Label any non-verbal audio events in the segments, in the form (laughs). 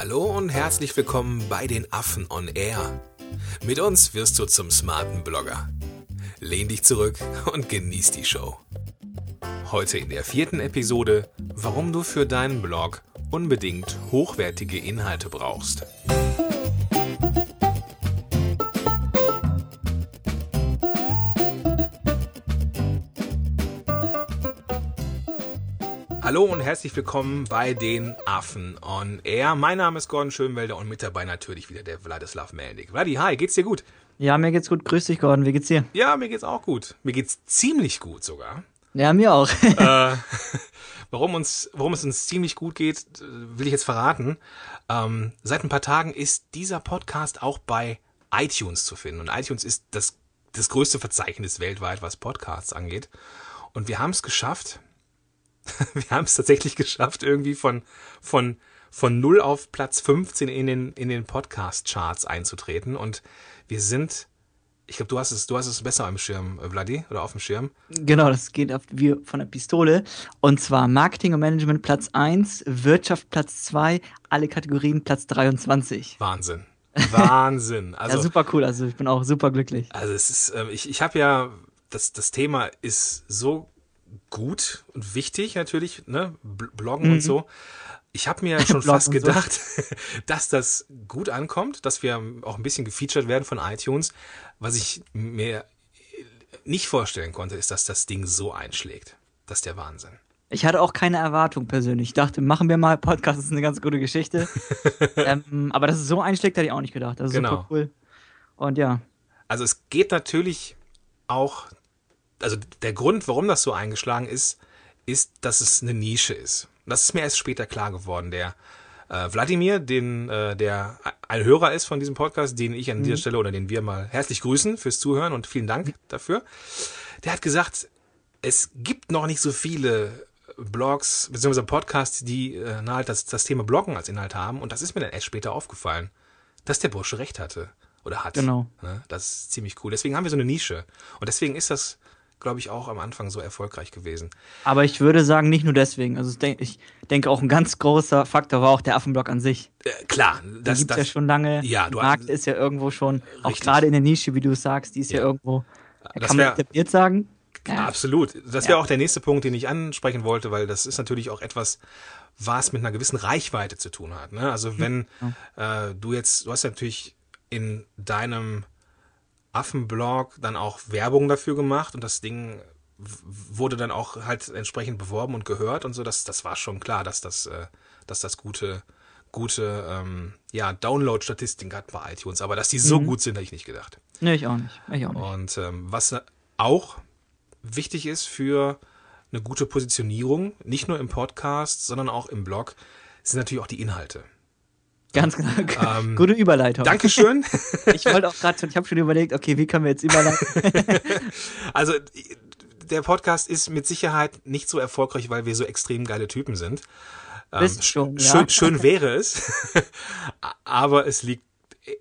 Hallo und herzlich willkommen bei den Affen on Air. Mit uns wirst du zum smarten Blogger. Lehn dich zurück und genieß die Show. Heute in der vierten Episode, warum du für deinen Blog unbedingt hochwertige Inhalte brauchst. Hallo und herzlich willkommen bei den Affen on Air. Mein Name ist Gordon Schönwelder und mit dabei natürlich wieder der Wladislav Melnik. Vladi, hi, geht's dir gut? Ja, mir geht's gut. Grüß dich, Gordon. Wie geht's dir? Ja, mir geht's auch gut. Mir geht's ziemlich gut sogar. Ja, mir auch. äh, (laughs) warum, uns, warum es uns ziemlich gut geht, will ich jetzt verraten. Ähm, seit ein paar Tagen ist dieser Podcast auch bei iTunes zu finden. Und iTunes ist das, das größte Verzeichnis weltweit, was Podcasts angeht. Und wir haben es geschafft, (laughs) wir haben es tatsächlich geschafft, irgendwie von, von, von 0 auf Platz 15 in den, in den Podcast-Charts einzutreten. Und wir sind, ich glaube, du hast es, du hast es besser am Schirm, Vladi, oder auf dem Schirm. Genau, das geht auf, wie von der Pistole. Und zwar Marketing und Management Platz 1, Wirtschaft Platz 2, alle Kategorien Platz 23. Wahnsinn. Wahnsinn. (laughs) Also, ja, super cool. Also ich bin auch super glücklich. Also es ist, äh, ich, ich habe ja, das, das Thema ist so gut und wichtig natürlich, ne? Bloggen mhm. (laughs) und so. Ich habe mir schon fast gedacht, so. (laughs) dass das gut ankommt, dass wir auch ein bisschen gefeatured werden von iTunes. Was ich mir nicht vorstellen konnte, ist, dass das Ding so einschlägt. Das ist der Wahnsinn. Ich hatte auch keine Erwartung persönlich. Ich dachte, machen wir mal Podcast, das ist eine ganz gute Geschichte. (laughs) ähm, aber dass es so einschlägt, hätte ich auch nicht gedacht. Das ist genau. super cool. Und ja. Also es geht natürlich auch also der Grund, warum das so eingeschlagen ist, ist, dass es eine Nische ist. Das ist mir erst später klar geworden. Der äh, Wladimir, den, äh, der ein Hörer ist von diesem Podcast, den ich an mhm. dieser Stelle oder den wir mal herzlich grüßen fürs Zuhören und vielen Dank dafür. Der hat gesagt, es gibt noch nicht so viele Blogs bzw. Podcasts, die äh, halt das, das Thema Bloggen als Inhalt haben. Und das ist mir dann erst später aufgefallen, dass der Bursche recht hatte. Oder hat. Genau. Ne? Das ist ziemlich cool. Deswegen haben wir so eine Nische. Und deswegen ist das glaube ich, auch am Anfang so erfolgreich gewesen. Aber ich würde sagen, nicht nur deswegen. Also ich denke, auch ein ganz großer Faktor war auch der Affenblock an sich. Äh, klar, das gibt ja schon lange. Ja, du Markt ist ja irgendwo schon, richtig. auch gerade in der Nische, wie du sagst, die ist ja, ja irgendwo. Das kann man etabliert sagen. Ja. Absolut. Das wäre ja. auch der nächste Punkt, den ich ansprechen wollte, weil das ist natürlich auch etwas, was mit einer gewissen Reichweite zu tun hat. Ne? Also wenn äh, du jetzt, du hast ja natürlich in deinem Affenblog dann auch Werbung dafür gemacht und das Ding wurde dann auch halt entsprechend beworben und gehört und so. Das, das war schon klar, dass das, äh, dass das gute, gute ähm, ja, Download-Statistiken hat bei iTunes. Aber dass die so mhm. gut sind, hätte ich nicht gedacht. Nee, ich auch nicht. Ich auch nicht. Und ähm, was auch wichtig ist für eine gute Positionierung, nicht nur im Podcast, sondern auch im Blog, sind natürlich auch die Inhalte. Ganz genau. Ähm, (laughs) Gute Überleitung. Dankeschön. (laughs) ich wollte auch gerade schon, ich habe schon überlegt, okay, wie können wir jetzt überleiten? (laughs) also, der Podcast ist mit Sicherheit nicht so erfolgreich, weil wir so extrem geile Typen sind. Ähm, schon, ja. schön, schön wäre es. Aber es liegt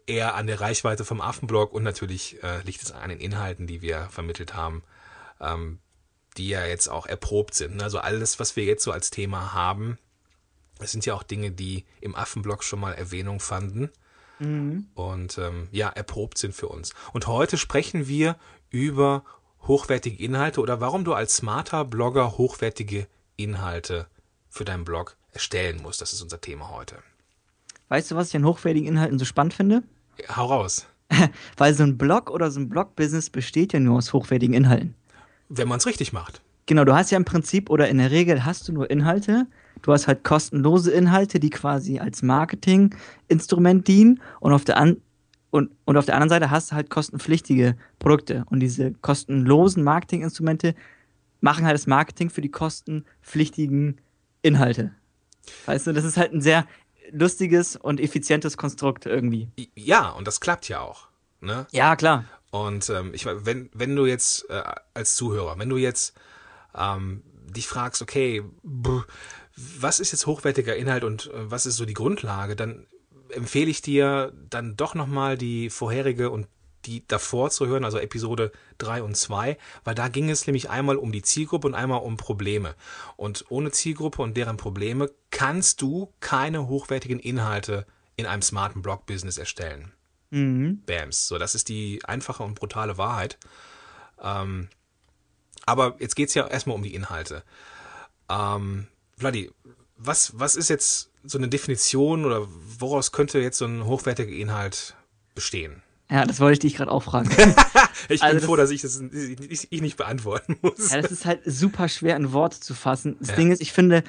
eher an der Reichweite vom Affenblog und natürlich äh, liegt es an den Inhalten, die wir vermittelt haben, ähm, die ja jetzt auch erprobt sind. Also alles, was wir jetzt so als Thema haben, es sind ja auch Dinge, die im Affenblog schon mal Erwähnung fanden mhm. und ähm, ja, erprobt sind für uns. Und heute sprechen wir über hochwertige Inhalte oder warum du als smarter Blogger hochwertige Inhalte für deinen Blog erstellen musst. Das ist unser Thema heute. Weißt du, was ich an hochwertigen Inhalten so spannend finde? Ja, hau raus. (laughs) Weil so ein Blog oder so ein Blog-Business besteht ja nur aus hochwertigen Inhalten. Wenn man es richtig macht. Genau, du hast ja im Prinzip oder in der Regel hast du nur Inhalte, Du hast halt kostenlose Inhalte, die quasi als Marketinginstrument dienen und auf der an und, und auf der anderen Seite hast du halt kostenpflichtige Produkte. Und diese kostenlosen Marketinginstrumente machen halt das Marketing für die kostenpflichtigen Inhalte. Weißt du, das ist halt ein sehr lustiges und effizientes Konstrukt irgendwie. Ja, und das klappt ja auch. Ne? Ja, klar. Und ähm, ich wenn, wenn du jetzt äh, als Zuhörer, wenn du jetzt ähm, dich fragst, okay, brr, was ist jetzt hochwertiger Inhalt und äh, was ist so die Grundlage, dann empfehle ich dir dann doch nochmal die vorherige und die davor zu hören, also Episode 3 und 2, weil da ging es nämlich einmal um die Zielgruppe und einmal um Probleme. Und ohne Zielgruppe und deren Probleme kannst du keine hochwertigen Inhalte in einem smarten Blog-Business erstellen. Mhm. Bams. So, das ist die einfache und brutale Wahrheit. Ähm, aber jetzt geht's ja erstmal um die Inhalte. Ähm, Vladi, was, was ist jetzt so eine Definition oder woraus könnte jetzt so ein hochwertiger Inhalt bestehen? Ja, das wollte ich dich gerade auch fragen. (laughs) ich Also bin das- froh, dass ich das ich, ich nicht beantworten (laughs) muss. ja, das ist halt super schwer in Worte zu fassen. Das Ja. Ding ist, ich finde,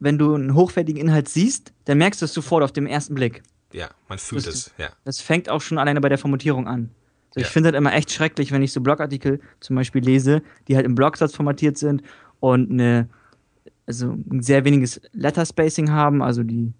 wenn du einen hochwertigen Inhalt siehst, dann merkst du es sofort auf dem ersten Blick. Ja, man fühlt Das- es. Ja. Das fängt auch schon alleine bei der Formatierung an. So, ich Ja. finde das immer echt schrecklich, wenn ich so Blogartikel zum Beispiel lese, die halt im Blogsatz formatiert sind und eine, also ein sehr weniges Letter Spacing haben, also die,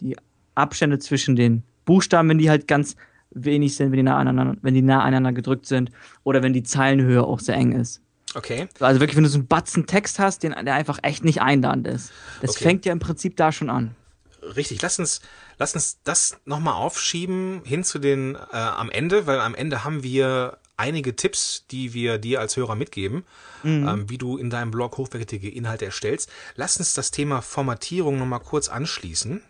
die Abstände zwischen den Buchstaben, wenn die halt ganz wenig sind, wenn die nah aneinander, wenn die nah aneinander gedrückt sind oder wenn die Zeilenhöhe auch sehr eng ist. Okay. Also wirklich, wenn du so einen Batzen Text hast, den, der einfach echt nicht einladend ist. Das Okay. fängt ja im Prinzip da schon an. Richtig, lass uns, lass uns das nochmal aufschieben hin zu den äh, am Ende, weil am Ende haben wir einige Tipps, die wir dir als Hörer mitgeben, ähm, wie du in deinem Blog hochwertige Inhalte erstellst. Lass uns das Thema Formatierung nochmal kurz anschließen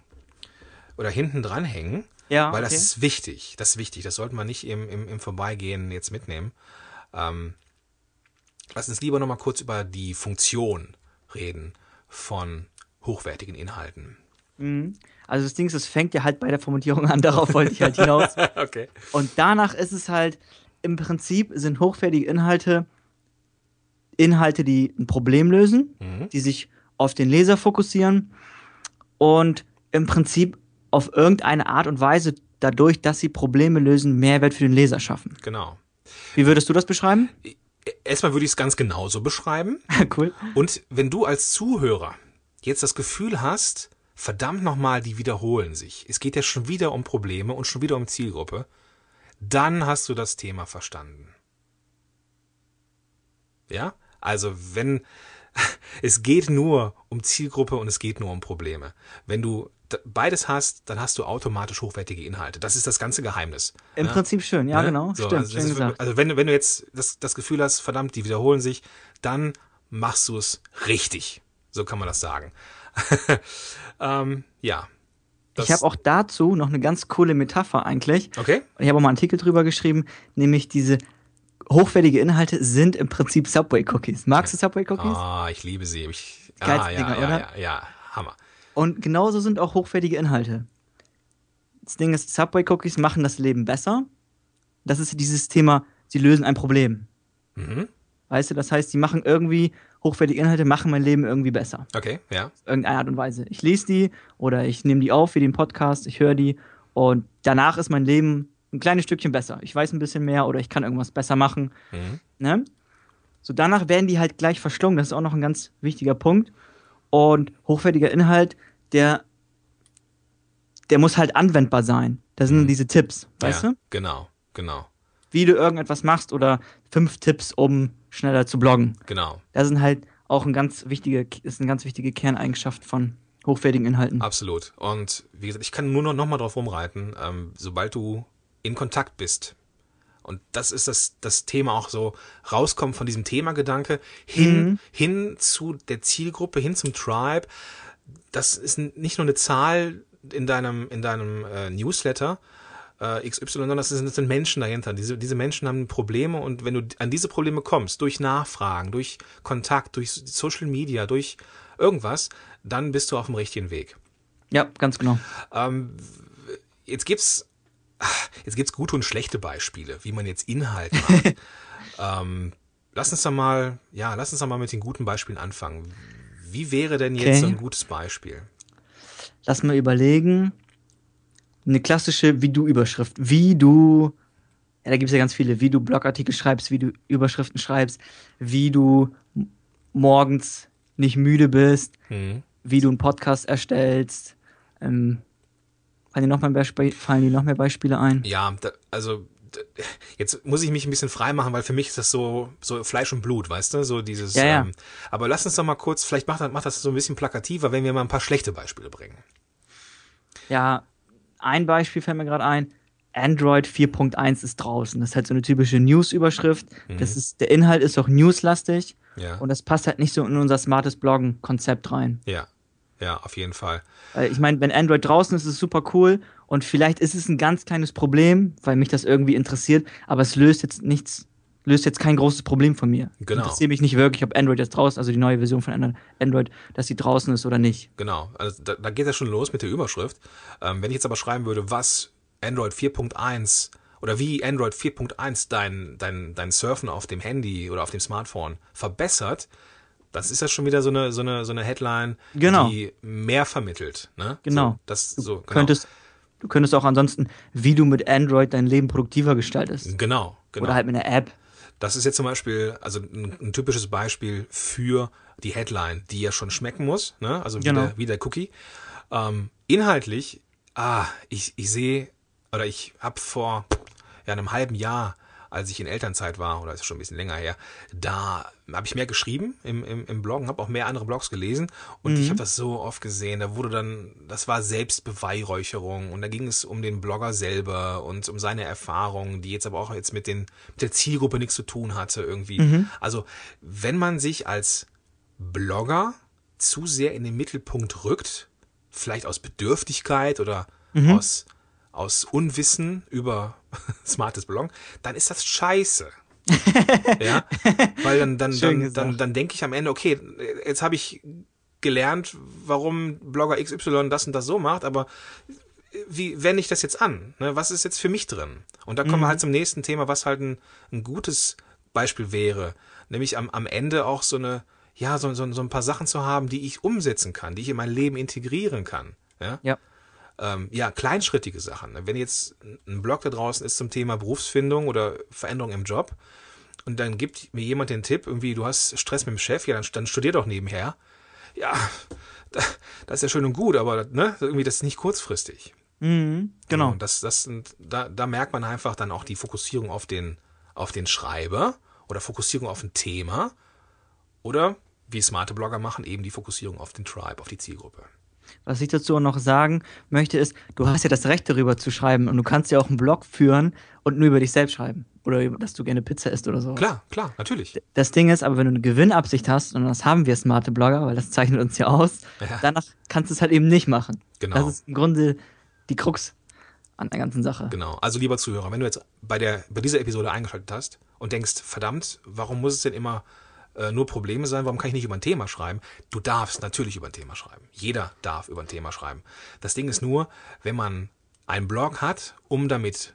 oder hinten dranhängen, Ja, weil das okay. ist wichtig. Das ist wichtig. Das sollte man nicht im, im, im Vorbeigehen jetzt mitnehmen. Ähm, lass uns lieber nochmal kurz über die Funktion reden von hochwertigen Inhalten. Also das Ding ist, es fängt ja halt bei der Formatierung an, darauf wollte ich halt hinaus. (laughs) okay. Und danach ist es halt, im Prinzip sind hochwertige Inhalte Inhalte, die ein Problem lösen, Mhm. die sich auf den Leser fokussieren und im Prinzip auf irgendeine Art und Weise dadurch, dass sie Probleme lösen, Mehrwert für den Leser schaffen. Genau. Wie würdest du das beschreiben? Erstmal würde ich es ganz genauso beschreiben. (laughs) cool. Und wenn du als Zuhörer jetzt das Gefühl hast, verdammt nochmal, die wiederholen sich. Es geht ja schon wieder um Probleme und schon wieder um Zielgruppe. Dann hast du das Thema verstanden. Ja? Also wenn (laughs) es geht nur um Zielgruppe und es geht nur um Probleme. Wenn du beides hast, dann hast du automatisch hochwertige Inhalte. Das ist das ganze Geheimnis. Im ne? Prinzip schön, ja Ne? genau, So, stimmt, also, gesagt. also wenn, du- wenn du jetzt das, das Gefühl hast, verdammt, die wiederholen sich, dann machst du es richtig. So kann man das sagen. (laughs) ähm, ja. Das- ich habe auch dazu noch eine ganz coole Metapher eigentlich. Okay. Ich habe auch mal einen Artikel drüber geschrieben, nämlich diese hochwertige Inhalte sind im Prinzip Subway-Cookies. Magst du Subway-Cookies? Ah, ich liebe sie. Ich, ah, ja, Dinger, ja, oder? ja, ja, Hammer. Und genauso sind auch hochwertige Inhalte. Das Ding ist, Subway-Cookies machen das Leben besser. Das ist dieses Thema, sie lösen ein Problem. Mhm. Weißt du, das heißt, sie machen irgendwie, hochwertige Inhalte machen mein Leben irgendwie besser. Okay, ja. Irgendeine Art und Weise. Ich lese die oder ich nehme die auf wie den Podcast, ich höre die und danach ist mein Leben ein kleines Stückchen besser. Ich weiß ein bisschen mehr oder ich kann irgendwas besser machen. Mhm. Ne? So danach werden die halt gleich verschlungen. Das ist auch noch ein ganz wichtiger Punkt. Und hochwertiger Inhalt, der, der muss halt anwendbar sein. Das sind diese Tipps, weißt ja, du? Genau, genau, Wie du irgendetwas machst oder fünf Tipps, um schneller zu bloggen. genau. Das sind halt auch ein ganz wichtige, ist eine ganz wichtige Kerneigenschaft von hochwertigen Inhalten. Absolut. Und wie gesagt, ich kann nur noch, noch mal drauf rumreiten, ähm, sobald du in Kontakt bist. Und das ist das, das Thema auch so, rauskommen von diesem Themagedanke hin, hin zu der Zielgruppe, hin zum Tribe. Das ist nicht nur eine Zahl in deinem, in deinem äh, Newsletter, äh, XY, sondern das sind, das sind Menschen dahinter. Diese, diese Menschen haben Probleme und wenn du an diese Probleme kommst, durch Nachfragen, durch Kontakt, durch Social Media, durch irgendwas, dann bist du auf dem richtigen Weg. Ja, ganz genau. Ähm, jetzt gibt's jetzt gibt's gute und schlechte Beispiele, wie man jetzt Inhalt macht. (laughs) ähm, lass uns doch mal, ja, lass uns doch mal mit den guten Beispielen anfangen. Wie wäre denn jetzt Okay. so ein gutes Beispiel? Lass mal überlegen. Eine klassische Wie-Du-Überschrift. Wie du, ja, da gibt es ja ganz viele, wie du Blogartikel schreibst, wie du Überschriften schreibst, wie du morgens nicht müde bist, Hm. wie du einen Podcast erstellst. Ähm, fallen, dir noch mehr fallen dir noch mehr Beispiele ein? Ja, da, also jetzt muss ich mich ein bisschen frei machen, weil für mich ist das so so Fleisch und Blut, weißt du, so dieses. Ja, ja. Ähm, aber lass uns doch mal kurz, vielleicht macht, das- macht das so ein bisschen plakativer, wenn wir mal ein paar schlechte Beispiele bringen. Ja, ein Beispiel fällt mir gerade ein. Android 4.1 ist draußen. Das ist halt so eine typische News-Überschrift. Mhm. Das ist, der Inhalt ist auch newslastig Ja, und das passt halt nicht so in unser smartes Bloggen-Konzept rein. ja, ja, auf jeden Fall. Ich meine, wenn Android draußen ist, ist es super cool und vielleicht ist es ein ganz kleines Problem, weil mich das irgendwie interessiert, aber es löst jetzt nichts, löst jetzt kein großes Problem von mir. Genau. Interessiert mich nicht wirklich, ob Android jetzt draußen, also die neue Version von Android- dass sie draußen ist oder nicht. Genau, also da, da geht es schon los mit der Überschrift. Ähm, wenn ich jetzt aber schreiben würde, was Android 4.1 oder wie Android 4.1 dein, dein, dein Surfen auf dem Handy oder auf dem Smartphone verbessert, das ist ja schon wieder so eine, so eine, so eine Headline, Genau. die mehr vermittelt. Ne? Genau. So, das, so, genau. Könntest, du könntest auch ansonsten, wie du mit Android dein Leben produktiver gestaltest. Genau, genau. Oder halt mit einer App. Das ist jetzt zum Beispiel, also ein, ein typisches Beispiel für die Headline, die ja schon schmecken muss, ne? also wie, Genau. der, wie der Cookie. Ähm, inhaltlich, ah, ich, ich sehe, oder ich habe vor ja, einem halben Jahr, als ich in Elternzeit war, oder ist schon ein bisschen länger her, da habe ich mehr geschrieben im, im, im Blog und habe auch mehr andere Blogs gelesen. Und ich habe das so oft gesehen. Da wurde dann, das war Selbstbeweihräucherung und da ging es um den Blogger selber und um seine Erfahrungen, die jetzt aber auch jetzt mit, den, mit der Zielgruppe nichts zu tun hatte irgendwie. Also wenn man sich als Blogger zu sehr in den Mittelpunkt rückt, vielleicht aus Bedürftigkeit oder aus, aus Unwissen über (laughs) smartes Bloggen, dann ist das scheiße. (laughs) ja, weil dann, dann, Schön dann, gesagt. dann, dann denke ich am Ende, okay, jetzt habe ich gelernt, warum Blogger XY das und das so macht, aber wie wende ich das jetzt an? Ne? Was ist jetzt für mich drin? Und da kommen wir halt zum nächsten Thema, was halt ein, ein gutes Beispiel wäre. Nämlich am, am Ende auch so eine, ja, so, so, so ein paar Sachen zu haben, die ich umsetzen kann, die ich in mein Leben integrieren kann. Ja, Ja. Ähm, ja kleinschrittige Sachen. Wenn jetzt ein Blog da draußen ist zum Thema Berufsfindung oder Veränderung im Job und dann gibt mir jemand den Tipp, irgendwie, du hast Stress mit dem Chef, ja, dann, dann studier doch nebenher. Ja, da, das ist ja schön und gut, aber ne, irgendwie das ist nicht kurzfristig. Mhm, genau. Und das, das sind, da, da merkt man einfach dann auch die Fokussierung auf den, auf den Schreiber oder Fokussierung auf ein Thema oder wie smarte Blogger machen, eben die Fokussierung auf den Tribe, auf die Zielgruppe. Was ich dazu noch sagen möchte, ist, du hast ja das Recht darüber zu schreiben und du kannst ja auch einen Blog führen und nur über dich selbst schreiben. Oder dass du gerne Pizza isst oder so. Klar, klar, natürlich. Das Ding ist aber, wenn du eine Gewinnabsicht hast, und das haben wir smarte Blogger, weil das zeichnet uns ja aus, Ja. danach kannst du es halt eben nicht machen. Genau. Das ist im Grunde die Krux an der ganzen Sache. Genau. Also lieber Zuhörer, wenn du jetzt bei der bei dieser Episode eingeschaltet hast und denkst, verdammt, warum muss es denn immer äh, nur Probleme sein? Warum kann ich nicht über ein Thema schreiben? Du darfst natürlich über ein Thema schreiben. Jeder darf über ein Thema schreiben. Das Ding ist nur, wenn man einen Blog hat, um damit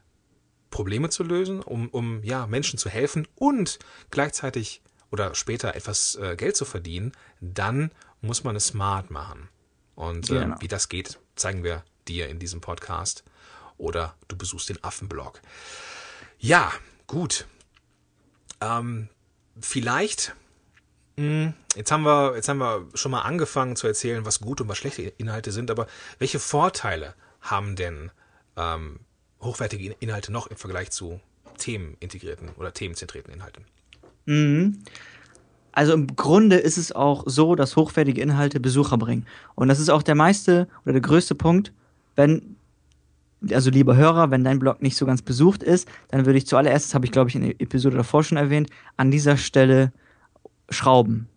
Probleme zu lösen, um, um ja, Menschen zu helfen und gleichzeitig oder später etwas äh, Geld zu verdienen, dann muss man es smart machen. Und äh, Genau. wie das geht, zeigen wir dir in diesem Podcast. Oder du besuchst den Affenblog. Ja, gut. Ähm, vielleicht, jetzt haben, wir, jetzt haben wir schon mal angefangen zu erzählen, was gute und was schlechte Inhalte sind, aber welche Vorteile haben denn ähm, hochwertige In- Inhalte noch im Vergleich zu themenintegrierten oder themenzentrierten Inhalten? Mhm. Also im Grunde ist es auch so, dass hochwertige Inhalte Besucher bringen. Und das ist auch der meiste oder der größte Punkt, wenn, also lieber Hörer, wenn dein Blog nicht so ganz besucht ist, dann würde ich zuallererst, das habe ich glaube ich in der Episode davor schon erwähnt, an dieser Stelle schrauben.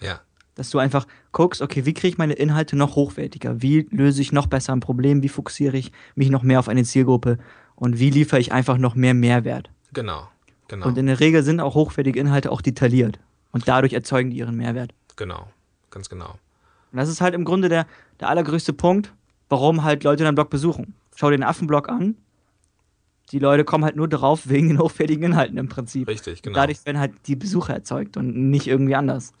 Ja, Dass du einfach guckst, okay, wie kriege ich meine Inhalte noch hochwertiger? Wie löse ich noch besser ein Problem? Wie fokussiere ich mich noch mehr auf eine Zielgruppe? Und wie liefere ich einfach noch mehr Mehrwert? genau, genau, Und in der Regel sind auch hochwertige Inhalte auch detailliert. Und dadurch erzeugen die ihren Mehrwert. genau, ganz genau. Und das ist halt im Grunde der, der allergrößte Punkt, warum halt Leute deinen Blog besuchen. Schau dir den Affenblog an. Die Leute kommen halt nur drauf (laughs) wegen den hochwertigen Inhalten im Prinzip. Richtig, genau. Dadurch werden halt die Besucher erzeugt und nicht irgendwie anders.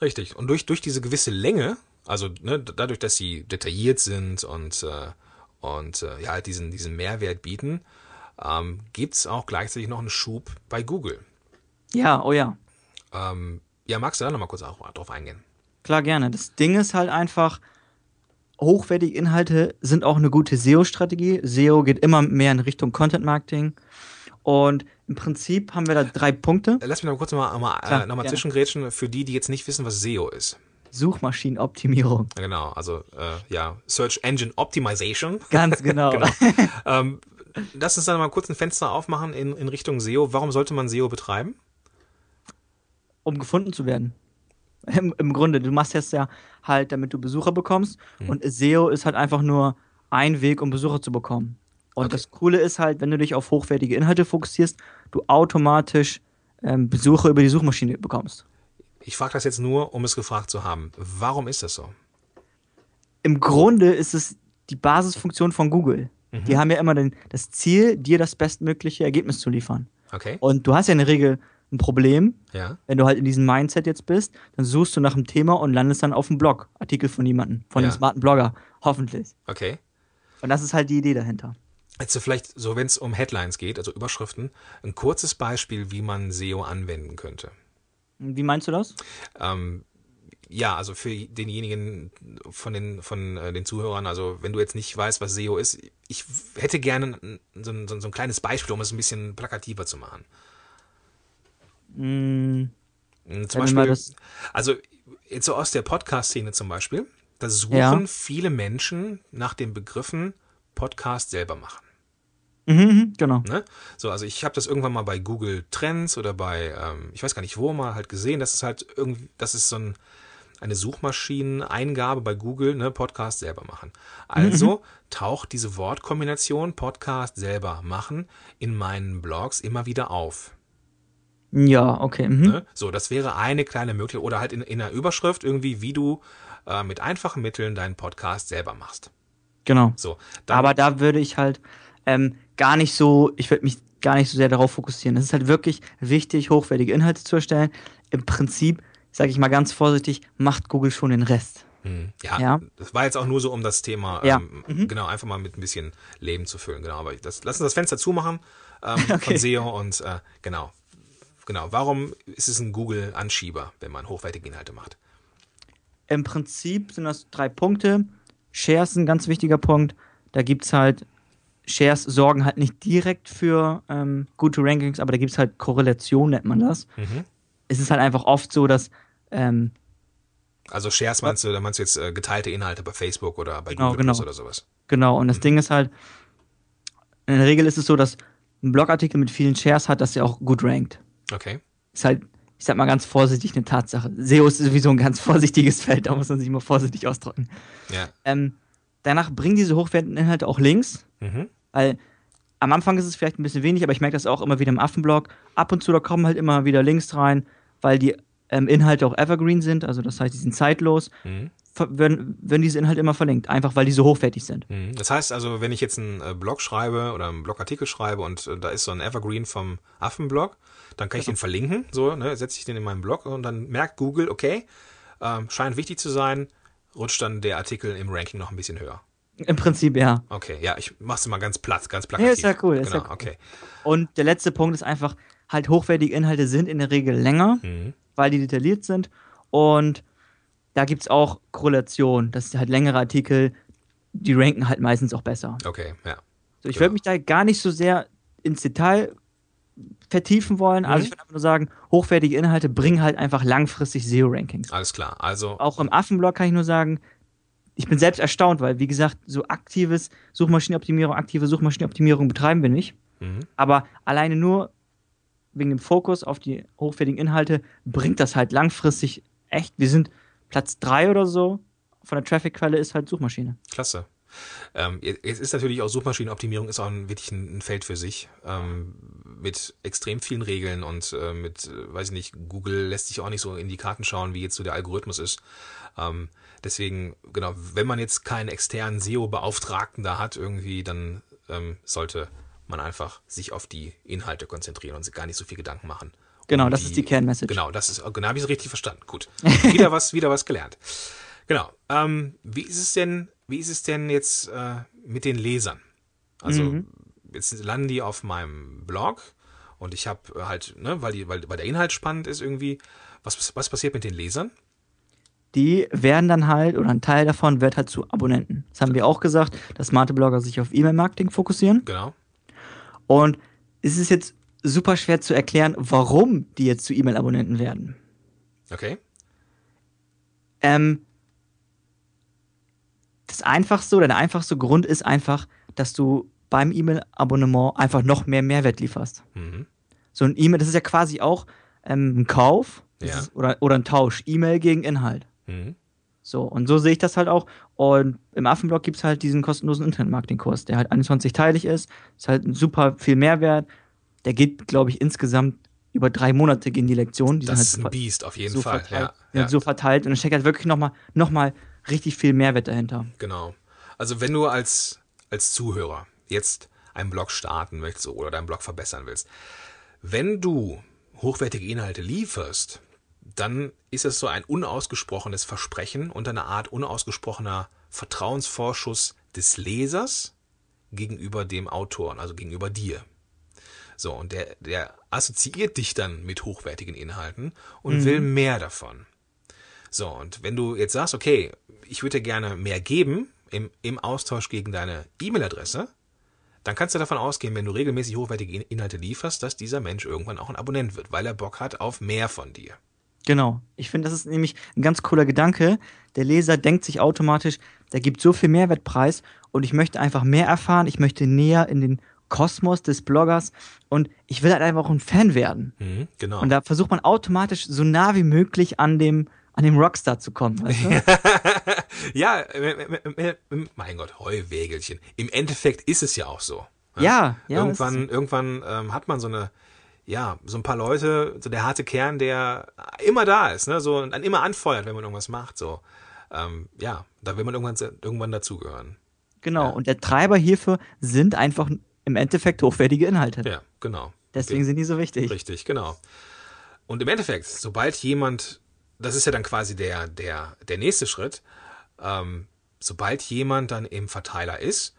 Richtig. Und durch, durch diese gewisse Länge, also ne, dadurch, dass sie detailliert sind und, äh, und äh, ja, halt diesen, diesen Mehrwert bieten, ähm, gibt's auch gleichzeitig noch einen Schub bei Google. Ja, oh ja. Ähm, ja, magst du da nochmal kurz auch drauf eingehen? Klar, gerne. Das Ding ist halt einfach, hochwertige Inhalte sind auch eine gute SEO-Strategie. SEO geht immer mehr in Richtung Content-Marketing. Und im Prinzip haben wir da drei Punkte. Äh, Lass mich noch kurz mal, mal, Klar, äh, noch mal zwischengrätschen für die, die jetzt nicht wissen, was SEO ist. Suchmaschinenoptimierung. Genau, also äh, ja, Search Engine Optimization. Ganz genau. (laughs) Genau. (laughs) ähm, lass uns dann mal kurz ein Fenster aufmachen in, in Richtung SEO. Warum sollte man SEO betreiben? Um gefunden zu werden. Im, Im Grunde, du machst jetzt ja halt, damit du Besucher bekommst. Hm. Und SEO ist halt einfach nur ein Weg, um Besucher zu bekommen. Und Okay. das Coole ist halt, wenn du dich auf hochwertige Inhalte fokussierst, du automatisch ähm, Besucher über die Suchmaschine bekommst. Ich frage das jetzt nur, um es gefragt zu haben. Warum ist das so? Im Grunde ist es die Basisfunktion von Google. Mhm. Die haben ja immer den, das Ziel, dir das bestmögliche Ergebnis zu liefern. Okay. Und du hast ja in der Regel ein Problem, Ja. wenn du halt in diesem Mindset jetzt bist, dann suchst du nach einem Thema und landest dann auf einem Blog, Artikel von jemandem, von Ja. einem smarten Blogger, hoffentlich. Okay. Und das ist halt die Idee dahinter. Jetzt so vielleicht, so wenn es um Headlines geht, also Überschriften, ein kurzes Beispiel, wie man SEO anwenden könnte. Wie meinst du das? Ähm, ja, also für denjenigen von den, von äh, den Zuhörern, also wenn du jetzt nicht weißt, was SEO ist, ich hätte gerne so ein so ein kleines Beispiel, um es ein bisschen plakativer zu machen. Mm, Mm, Zum Wenn wir mal Beispiel, das- also jetzt so aus der Podcast-Szene zum Beispiel, da suchen Ja. viele Menschen nach den Begriffen Podcast selber machen. mhm, mhm, genau. Ne? So, also ich habe das irgendwann mal bei Google Trends oder bei, ähm, ich weiß gar nicht wo, mal halt gesehen, dass es halt irgendwie, das ist so ein, eine Suchmaschineneingabe bei Google, ne, Podcast selber machen. Also taucht diese Wortkombination Podcast selber machen in meinen Blogs immer wieder auf. Ja, okay. Mhm. Ne? So, das wäre eine kleine Möglichkeit. Oder halt in, in einer Überschrift irgendwie, wie du äh, mit einfachen Mitteln deinen Podcast selber machst. Genau. So, Aber da würde ich halt ähm, gar nicht so, ich würde mich gar nicht so sehr darauf fokussieren. Es ist halt wirklich wichtig, hochwertige Inhalte zu erstellen. Im Prinzip, sage ich mal ganz vorsichtig, macht Google schon den Rest. Hm, ja, Ja. das war jetzt auch nur so, um das Thema Ja. ähm, genau einfach mal mit ein bisschen Leben zu füllen. Genau, aber das, lass uns das Fenster zumachen ähm, (laughs) Okay. von SEO und äh, genau, genau. Warum ist es ein Google-Anschieber, wenn man hochwertige Inhalte macht? Im Prinzip sind das drei Punkte. Shares ist ein ganz wichtiger Punkt. Da gibt es halt, Shares sorgen halt nicht direkt für ähm, gute Rankings, aber da gibt es halt Korrelation, nennt man das. Mhm. Es ist halt einfach oft so, dass ähm, Also Shares meinst du, da meinst du jetzt äh, geteilte Inhalte bei Facebook oder bei Genau, Google Plus genau. oder sowas? Genau, und das Ding ist halt, in der Regel ist es so, dass ein Blogartikel mit vielen Shares hat, dass er auch gut rankt. Okay. Ist halt, ich sag mal ganz vorsichtig, eine Tatsache. SEO ist sowieso ein ganz (laughs) vorsichtiges Feld, da muss man sich mal vorsichtig ausdrücken. Ja. Ähm, danach bringen diese hochwertigen Inhalte auch Links, Mhm. weil am Anfang ist es vielleicht ein bisschen wenig, aber ich merke das auch immer wieder im Affenblog. Ab und zu, da kommen halt immer wieder Links rein, weil die ähm, Inhalte auch evergreen sind, also das heißt, die sind zeitlos, Mhm. werden, werden diese Inhalte immer verlinkt, einfach weil die so hochwertig sind. Mhm. Das heißt also, wenn ich jetzt einen äh, Blog schreibe oder einen Blogartikel schreibe und äh, da ist so ein Evergreen vom Affenblog, dann kann ich den verlinken, so, ne, setze ich den in meinen Blog und dann merkt Google, okay, ähm, scheint wichtig zu sein, rutscht dann der Artikel im Ranking noch ein bisschen höher. Im Prinzip ja. Okay, ja, ich mach's mal ganz platt, ganz plakativ. Ja, ist ja cool, ist Genau, ja cool. okay. Und der letzte Punkt ist einfach, halt hochwertige Inhalte sind in der Regel länger, Mhm. weil die detailliert sind. Und da gibt es auch Korrelation, dass halt längere Artikel, die ranken halt meistens auch besser. Okay, ja. So, ich Genau. würde mich da gar nicht so sehr ins Detail vertiefen wollen. Also Mhm. ich würde einfach nur sagen, hochwertige Inhalte bringen halt einfach langfristig SEO-Rankings. Alles klar. Also, Auch im Affenblog kann ich nur sagen, ich bin selbst erstaunt, weil, wie gesagt, so aktives Suchmaschinenoptimierung, aktive Suchmaschinenoptimierung betreiben wir nicht. mhm. Aber alleine nur wegen dem Fokus auf die hochwertigen Inhalte bringt das halt langfristig echt. Wir sind Platz 3 oder so. Von der Traffic-Quelle ist halt Suchmaschine. Klasse. Ähm, jetzt ist natürlich auch Suchmaschinenoptimierung ist auch ein, wirklich ein, ein Feld für sich ähm, mit extrem vielen Regeln und äh, mit, äh, weiß ich nicht, Google lässt sich auch nicht so in die Karten schauen, wie jetzt so der Algorithmus ist. Ähm, deswegen, genau, wenn man jetzt keinen externen SEO-Beauftragten da hat irgendwie, dann ähm, sollte man einfach sich auf die Inhalte konzentrieren und sich gar nicht so viel Gedanken machen. Genau, um das ist die Kernmessage. Genau, das ist, genau, habe ich es richtig verstanden. Gut. (laughs) Wieder was, wieder was gelernt. Genau. Ähm, wie ist es denn, wie ist es denn jetzt äh, mit den Lesern? Also, Mhm. jetzt landen die auf meinem Blog und ich habe halt, ne, weil, die, weil, weil der Inhalt spannend ist irgendwie, was, was passiert mit den Lesern? Die werden dann halt, oder ein Teil davon wird halt zu Abonnenten. Das haben wir auch gesagt, dass smarte Blogger sich auf E-Mail-Marketing fokussieren. Genau. Und es ist jetzt super schwer zu erklären, warum die jetzt zu E-Mail-Abonnenten werden. Okay. Ähm, das einfachste oder der einfachste Grund ist einfach, dass du beim E-Mail-Abonnement einfach noch mehr Mehrwert lieferst. Mhm. So ein E-Mail, das ist ja quasi auch ähm, ein Kauf Ja. ist, oder, oder ein Tausch. E-Mail gegen Inhalt. Mhm. So, und so sehe ich das halt auch. Und im Affenblog gibt es halt diesen kostenlosen Internet-Marketing-Kurs, der halt 21-teilig ist. Ist halt ein super viel Mehrwert. Der geht, glaube ich, insgesamt über drei Monate gehen die Lektionen. Die Das ist sind ein halt Biest auf jeden so Fall. verteilt. Ja, ja. so verteilt. Und da steckt halt wirklich nochmal noch mal richtig viel Mehrwert dahinter. Genau. Also wenn du als, als Zuhörer jetzt einen Blog starten möchtest oder deinen Blog verbessern willst, wenn du hochwertige Inhalte lieferst, dann ist es so ein unausgesprochenes Versprechen und eine Art unausgesprochener Vertrauensvorschuss des Lesers gegenüber dem Autoren, also gegenüber dir. So, und der, der assoziiert dich dann mit hochwertigen Inhalten und will mehr davon. So, und wenn du jetzt sagst, okay, ich würde dir gerne mehr geben im, im Austausch gegen deine E-Mail-Adresse, dann kannst du davon ausgehen, wenn du regelmäßig hochwertige In- Inhalte lieferst, dass dieser Mensch irgendwann auch ein Abonnent wird, weil er Bock hat auf mehr von dir. Genau. Ich finde, das ist nämlich ein ganz cooler Gedanke. Der Leser denkt sich automatisch, der gibt so viel Mehrwertpreis und ich möchte einfach mehr erfahren. Ich möchte näher in den Kosmos des Bloggers und ich will halt einfach auch ein Fan werden. Mhm, genau. Und da versucht man automatisch so nah wie möglich an dem, an dem Rockstar zu kommen. Weißt du? (laughs) ja, äh, äh, äh, mein Gott, Heuwägelchen. Im Endeffekt ist es ja auch so. ne? Ja, ja. irgendwann, irgendwann ähm, hat man so eine, ja, so ein paar Leute, so der harte Kern, der immer da ist, ne, so und dann immer anfeuert, wenn man irgendwas macht, so. Ähm, ja, da will man irgendwann, irgendwann dazugehören. Genau. Ja. Und der Treiber hierfür sind einfach im Endeffekt hochwertige Inhalte. Ja, genau. Deswegen sind die so wichtig. Richtig, genau. Und im Endeffekt, sobald jemand, das ist ja dann quasi der, der, der nächste Schritt, ähm, sobald jemand dann im Verteiler ist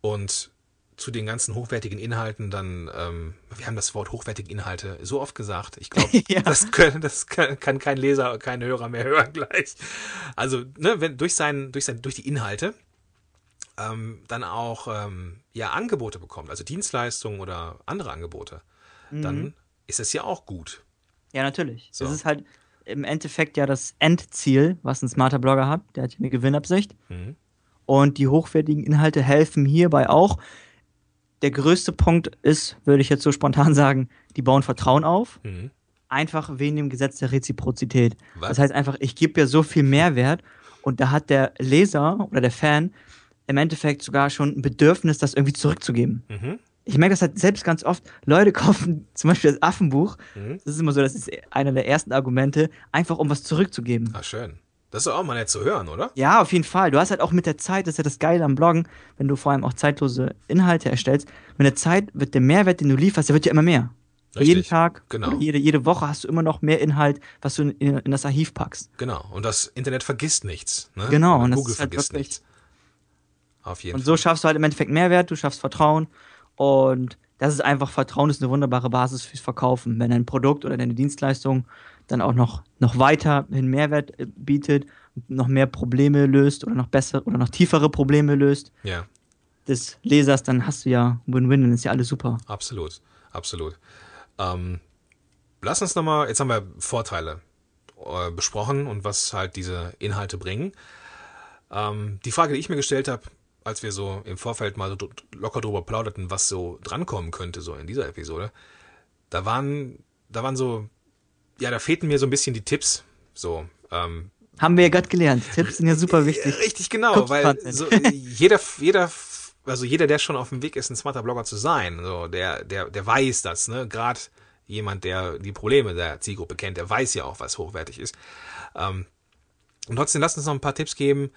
und zu den ganzen hochwertigen Inhalten dann, ähm, wir haben das Wort hochwertige Inhalte so oft gesagt, ich glaube, (laughs) Ja. das, können, das kann, kann kein Leser, kein Hörer mehr (laughs) hören gleich. Also, ne, wenn durch sein, durch sein, durch die Inhalte ähm, dann auch ähm, ja Angebote bekommt, also Dienstleistungen oder andere Angebote, dann ist es ja auch gut. Ja, natürlich. So. Das ist halt im Endeffekt ja das Endziel, was ein smarter Blogger hat. Der hat eine Gewinnabsicht. Mhm. Und die hochwertigen Inhalte helfen hierbei auch. Der größte Punkt ist, würde ich jetzt so spontan (laughs) sagen, die bauen Vertrauen auf. Mhm. Einfach wegen dem Gesetz der Reziprozität. Was? Das heißt einfach, ich gebe ja so viel Mehrwert und da hat der Leser oder der Fan im Endeffekt sogar schon ein Bedürfnis, das irgendwie zurückzugeben. Mhm. Ich merke das halt selbst ganz oft. Leute (laughs) kaufen zum Beispiel das Affenbuch. Mhm. Das ist immer so, das ist einer der ersten Argumente, einfach um was zurückzugeben. Ah, schön. Das ist auch mal nett zu hören, oder? Ja, auf jeden Fall. Du hast halt auch mit der Zeit, das ist ja das Geile am Bloggen, wenn du vor allem auch zeitlose Inhalte erstellst, mit der Zeit wird der Mehrwert, den du lieferst, der wird ja immer mehr. Richtig, Jeden Tag, genau. jede, jede Woche hast du immer noch mehr Inhalt, was du in, in das Archiv packst. Genau. Und das Internet vergisst nichts. Ne? Genau, und das Google halt vergisst nichts. Auf jeden Und so schaffst du halt im Endeffekt Mehrwert, du schaffst Vertrauen und das ist einfach, Vertrauen ist eine wunderbare Basis fürs Verkaufen. Wenn dein Produkt oder deine Dienstleistung dann auch noch, noch weiterhin Mehrwert äh, bietet, noch mehr Probleme löst oder noch bessere oder noch tiefere Probleme löst. Ja, des Lesers, dann hast du ja Win-Win, dann ist ja alles super. absolut. Absolut. Ähm, lass uns nochmal, jetzt haben wir Vorteile äh, besprochen und was halt diese Inhalte bringen. Ähm, die Frage, die ich mir gestellt habe, als wir so im Vorfeld mal so locker drüber plauderten, was so drankommen könnte, so in dieser Episode, da waren, da waren so, ja, da fehlten mir so ein bisschen die Tipps. So, ähm, Haben wir ja gerade gelernt. Tipps sind ja super wichtig. Richtig, genau, Guckt weil so, jeder, jeder, also jeder, der schon auf dem Weg ist, ein smarter Blogger zu sein, so, der, der, der weiß das, ne? Gerade jemand, der die Probleme der Zielgruppe kennt, der weiß ja auch, was hochwertig ist. Ähm, und trotzdem lasst uns noch ein paar Tipps geben,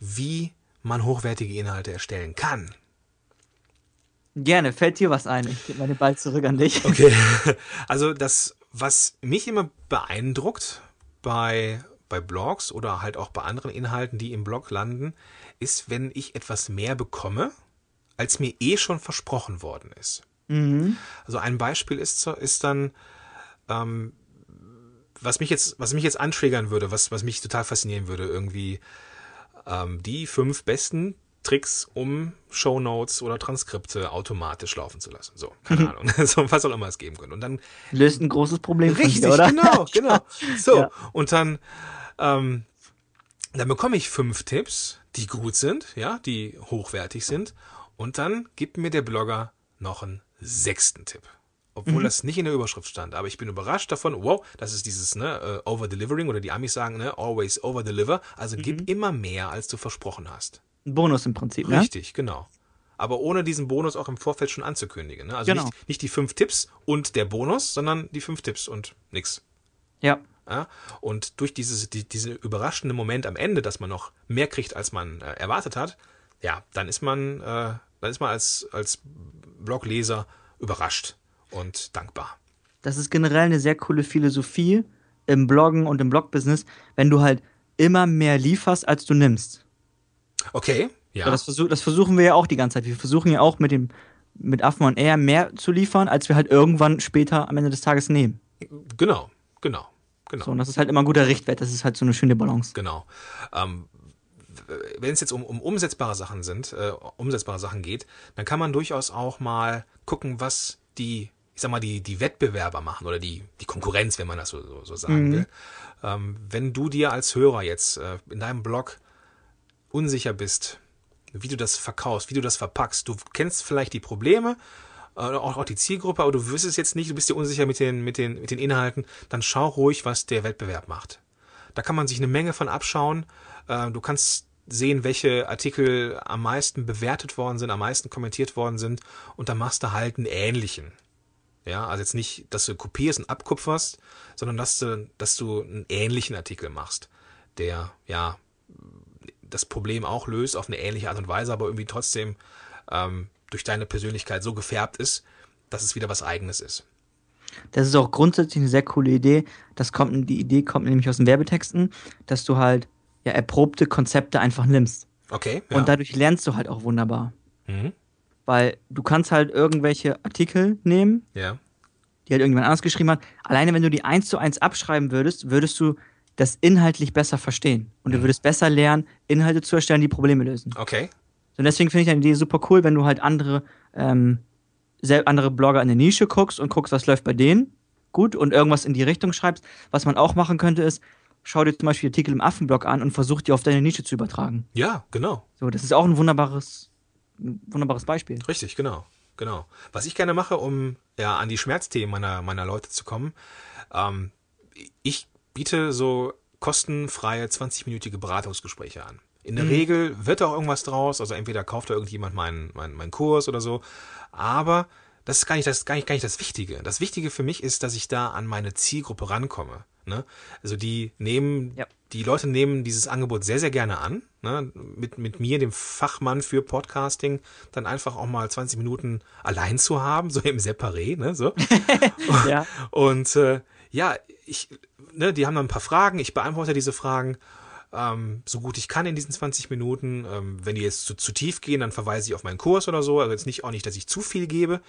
wie man hochwertige Inhalte erstellen kann. Gerne, fällt dir was ein? Ich gebe den Ball zurück an dich. Okay. (laughs) (laughs) Also das, was mich immer beeindruckt bei, bei Blogs oder halt auch bei anderen Inhalten, die im Blog landen, ist, wenn ich etwas mehr bekomme, als mir eh schon versprochen worden ist. Mhm. Also ein Beispiel ist, ist dann, ähm, was mich jetzt, was mich jetzt antriggern würde, was, was mich total faszinieren würde, irgendwie ähm, die fünf besten Tricks, um Shownotes oder Transkripte automatisch laufen zu lassen. So, keine Ahnung, (laughs) so, was auch immer es geben könnte. Und dann Löst ein großes Problem Richtig, dir, oder? genau, (laughs) genau. So, Ja. und dann, ähm, dann bekomme ich fünf Tipps, die gut sind, ja, die hochwertig sind. Und dann gibt mir der Blogger noch einen sechsten Tipp. Obwohl mhm. das nicht in der Überschrift stand. Aber ich bin überrascht davon, wow, das ist dieses ne, uh, Over-Delivering oder die Amis sagen, ne, always over-deliver. Also mhm. gib immer mehr, als du versprochen hast. Ein Bonus im Prinzip, ne? Richtig, genau. Aber ohne diesen Bonus auch im Vorfeld schon anzukündigen. Ne? Also genau. nicht, nicht die fünf Tipps und der Bonus, sondern die fünf Tipps und nix. Ja. ja? Und durch dieses, die, diese überraschende Moment am Ende, dass man noch mehr kriegt, als man äh, erwartet hat, ja, dann ist man, äh, dann ist man als, als Blogleser überrascht und dankbar. Das ist generell eine sehr coole Philosophie im Bloggen und im Blogbusiness, wenn du halt immer mehr lieferst, als du nimmst. Okay, ja. das, versuch, das versuchen wir ja auch die ganze Zeit. Wir versuchen ja auch mit dem mit Affen und eher mehr zu liefern, als wir halt irgendwann später am Ende des Tages nehmen. Genau, genau, genau. So, und das ist halt immer ein guter Richtwert. Das ist halt so eine schöne Balance. Genau. Ähm, wenn es jetzt um, um umsetzbare Sachen sind, äh, umsetzbare Sachen geht, dann kann man durchaus auch mal gucken, was die ich sag mal, die, die Wettbewerber machen oder die, die Konkurrenz, wenn man das so, so, so sagen mhm. will. Ähm, wenn du dir als Hörer jetzt äh, in deinem Blog unsicher bist, wie du das verkaufst, wie du das verpackst, du kennst vielleicht die Probleme, äh, auch, auch die Zielgruppe, aber du wirst es jetzt nicht, du bist dir unsicher mit den, mit, den, mit den Inhalten, dann schau ruhig, was der Wettbewerb macht. Da kann man sich eine Menge von abschauen. Äh, du kannst sehen, welche Artikel am meisten bewertet worden sind, am meisten kommentiert worden sind und dann machst du halt einen ähnlichen. Ja, also jetzt nicht, dass du kopierst und abkupferst, sondern dass du, dass du einen ähnlichen Artikel machst, der ja das Problem auch löst auf eine ähnliche Art und Weise, aber irgendwie trotzdem ähm, durch deine Persönlichkeit so gefärbt ist, dass es wieder was Eigenes ist. Das ist auch grundsätzlich eine sehr coole Idee. Das kommt, die Idee kommt nämlich aus den Werbetexten, dass du halt ja erprobte Konzepte einfach nimmst. Okay. Ja. Und dadurch lernst du halt auch wunderbar. Mhm. Weil du kannst halt irgendwelche Artikel nehmen, ja. die halt irgendjemand anders geschrieben hat. Alleine wenn du die eins zu eins abschreiben würdest, würdest du das inhaltlich besser verstehen. Und mhm. du würdest besser lernen, Inhalte zu erstellen, die Probleme lösen. Okay. Und deswegen finde ich deine Idee super cool, wenn du halt andere, ähm, andere Blogger in der Nische guckst und guckst, was läuft bei denen. Gut, und irgendwas in die Richtung schreibst. Was man auch machen könnte, ist, schau dir zum Beispiel Artikel im Affenblog an und versuch die auf deine Nische zu übertragen. Ja, genau. So, das ist auch ein wunderbares ein wunderbares Beispiel. Richtig, genau. Genau. Was ich gerne mache, um ja an die Schmerzthemen meiner, meiner Leute zu kommen, ähm, ich biete so kostenfreie 20-minütige Beratungsgespräche an. In der mhm. Regel wird auch irgendwas draus, also entweder kauft da irgendjemand meinen, meinen, meinen Kurs oder so, aber das ist gar nicht das, gar nicht, gar nicht das Wichtige. Das Wichtige für mich ist, dass ich da an meine Zielgruppe rankomme. Ne? Also die nehmen, ja. die Leute nehmen dieses Angebot sehr, sehr gerne an. Ne? Mit, mit mir, dem Fachmann für Podcasting, dann einfach auch mal 20 Minuten allein zu haben, (laughs) so im Separé, ne? So. (laughs) ja. Und äh, ja, ich, ne, die haben dann ein paar Fragen, ich beantworte diese Fragen ähm, so gut ich kann in diesen 20 Minuten. Ähm, wenn die jetzt zu, zu, tief gehen, dann verweise ich auf meinen Kurs oder so. Also jetzt nicht auch nicht, dass ich zu viel gebe.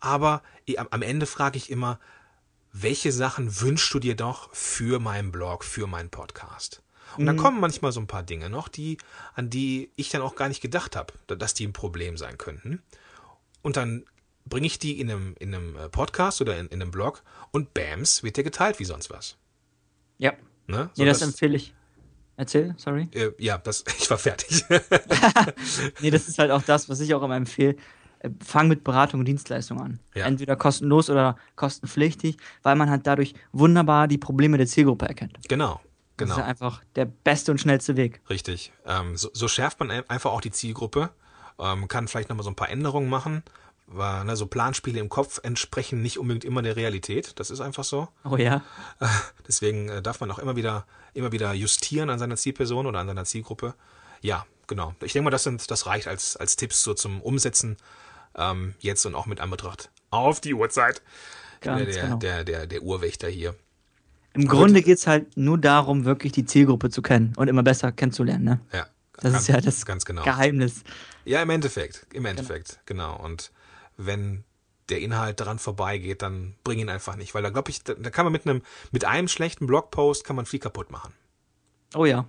Aber am Ende frage ich immer, welche Sachen wünschst du dir doch für meinen Blog, für meinen Podcast? Und dann mhm. kommen manchmal so ein paar Dinge noch, die, an die ich dann auch gar nicht gedacht habe, dass die ein Problem sein könnten. Und dann bringe ich die in einem, in einem äh, Podcast oder in, in einem Blog und bams, wird der geteilt wie sonst was. Ja. Ne? So, ja, das, das empfehle ich. Erzähl, sorry. Äh, ja, das, (laughs) ich war fertig. (laughs) nee, das ist halt auch das, was ich auch immer empfehle fang mit Beratung und Dienstleistung an. Ja. Entweder kostenlos oder kostenpflichtig, weil man halt dadurch wunderbar die Probleme der Zielgruppe erkennt. Genau. Genau. Das ist ja einfach der beste und schnellste Weg. Richtig. Ähm, so, so, schärft man einfach auch die Zielgruppe, ähm, kann vielleicht nochmal so ein paar Änderungen machen. Weil, ne, so Planspiele im Kopf entsprechen nicht unbedingt immer der Realität. Das ist einfach so. Oh ja. Deswegen äh, darf man auch immer wieder, immer wieder justieren an seiner Zielperson oder an seiner Zielgruppe. Ja, genau. Ich denke mal, das, sind, das reicht als, als Tipps so zum Umsetzen ähm, jetzt und auch mit Anbetracht auf die Uhrzeit. Ganz der, genau. der, der, der Urwächter hier. Im Grunde geht es halt nur darum, wirklich die Zielgruppe zu kennen und immer besser kennenzulernen. Ne? Ja. Das ganz, ist ja das genau. Geheimnis. Ja, im Endeffekt. Im Endeffekt, genau. genau. Und wenn der Inhalt daran vorbeigeht, dann bring ihn einfach nicht. Weil da glaube ich, da, da, kann man mit einem, mit einem schlechten Blogpost kann man viel kaputt machen. Oh ja.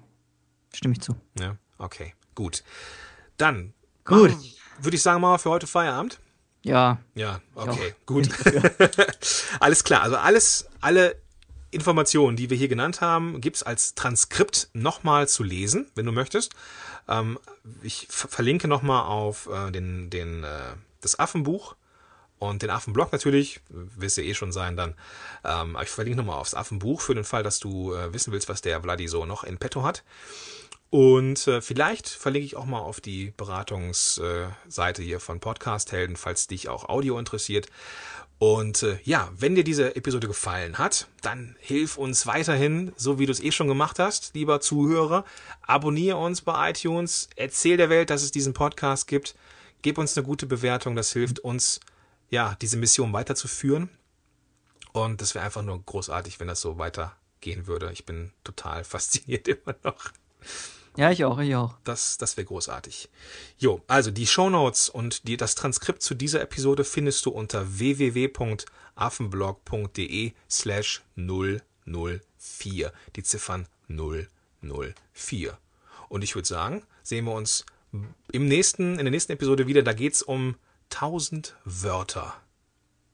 Stimme ich zu. Ja, okay. Gut. Dann. Gut würde ich sagen, mal für heute Feierabend. Ja. Ja, okay, gut. (laughs) alles klar. Also alles, alle Informationen, die wir hier genannt haben, gibt's als Transkript nochmal zu lesen, wenn du möchtest. Ähm, ich verlinke nochmal auf äh, den, den, äh, das Affenbuch und den Affenblog natürlich, wirst ja eh schon sein dann. Ähm, ich verlinke nochmal aufs Affenbuch für den Fall, dass du äh, wissen willst, was der Vladi so noch in petto hat. Und äh, vielleicht verlinke ich auch mal auf die Beratungsseite hier von Podcast Helden, falls dich auch Audio interessiert. Und äh, ja, wenn dir diese Episode gefallen hat, dann hilf uns weiterhin, so wie du es eh schon gemacht hast, lieber Zuhörer. Abonniere uns bei iTunes, erzähl der Welt, dass es diesen Podcast gibt. Gib uns eine gute Bewertung, das hilft uns, ja, diese Mission weiterzuführen. Und das wäre einfach nur großartig, wenn das so weitergehen würde. Ich bin total (laughs) fasziniert immer noch. Ja, ich auch, ich auch. Das, das wäre großartig. Jo, also die Shownotes und die, das Transkript zu dieser Episode findest du unter www.affenblog.de slash 004. Die Ziffern 004. Und ich würde sagen, sehen wir uns im nächsten, in der nächsten Episode wieder. Da geht es um 1000 Wörter.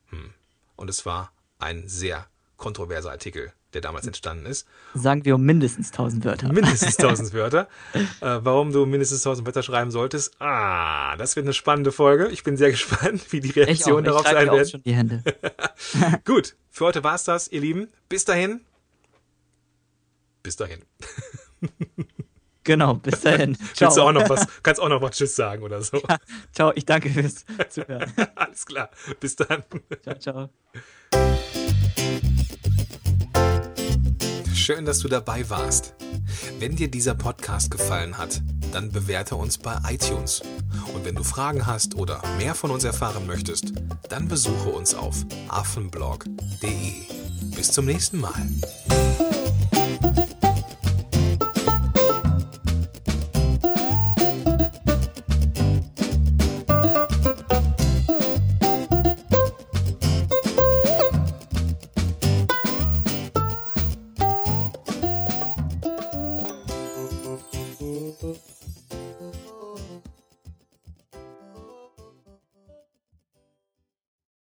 Hm. Und es war ein sehr kontroverser Artikel der damals entstanden ist. Sagen wir um mindestens 1000 Wörter. Mindestens (laughs) 1000 Wörter. Äh, warum du mindestens 1000 Wörter schreiben solltest? Ah, das wird eine spannende Folge. Ich bin sehr (laughs) gespannt, wie die Reaktion darauf sein wird. schon die Hände. (laughs) Gut, für heute war's das, ihr Lieben. Bis dahin. Bis dahin. Genau, bis (laughs) dahin. Ciao. Willst du auch noch was, (laughs) kannst auch noch was Tschüss sagen oder so. Ja, ciao, ich danke fürs Zuhören. (laughs) Alles klar, bis dann. Ciao, ciao. Schön, dass du dabei warst. Wenn dir dieser Podcast gefallen hat, dann bewerte uns bei iTunes. Und wenn du Fragen hast oder mehr von uns erfahren möchtest, dann besuche uns auf affenblog.de. Bis zum nächsten Mal.